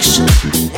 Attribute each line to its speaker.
Speaker 1: I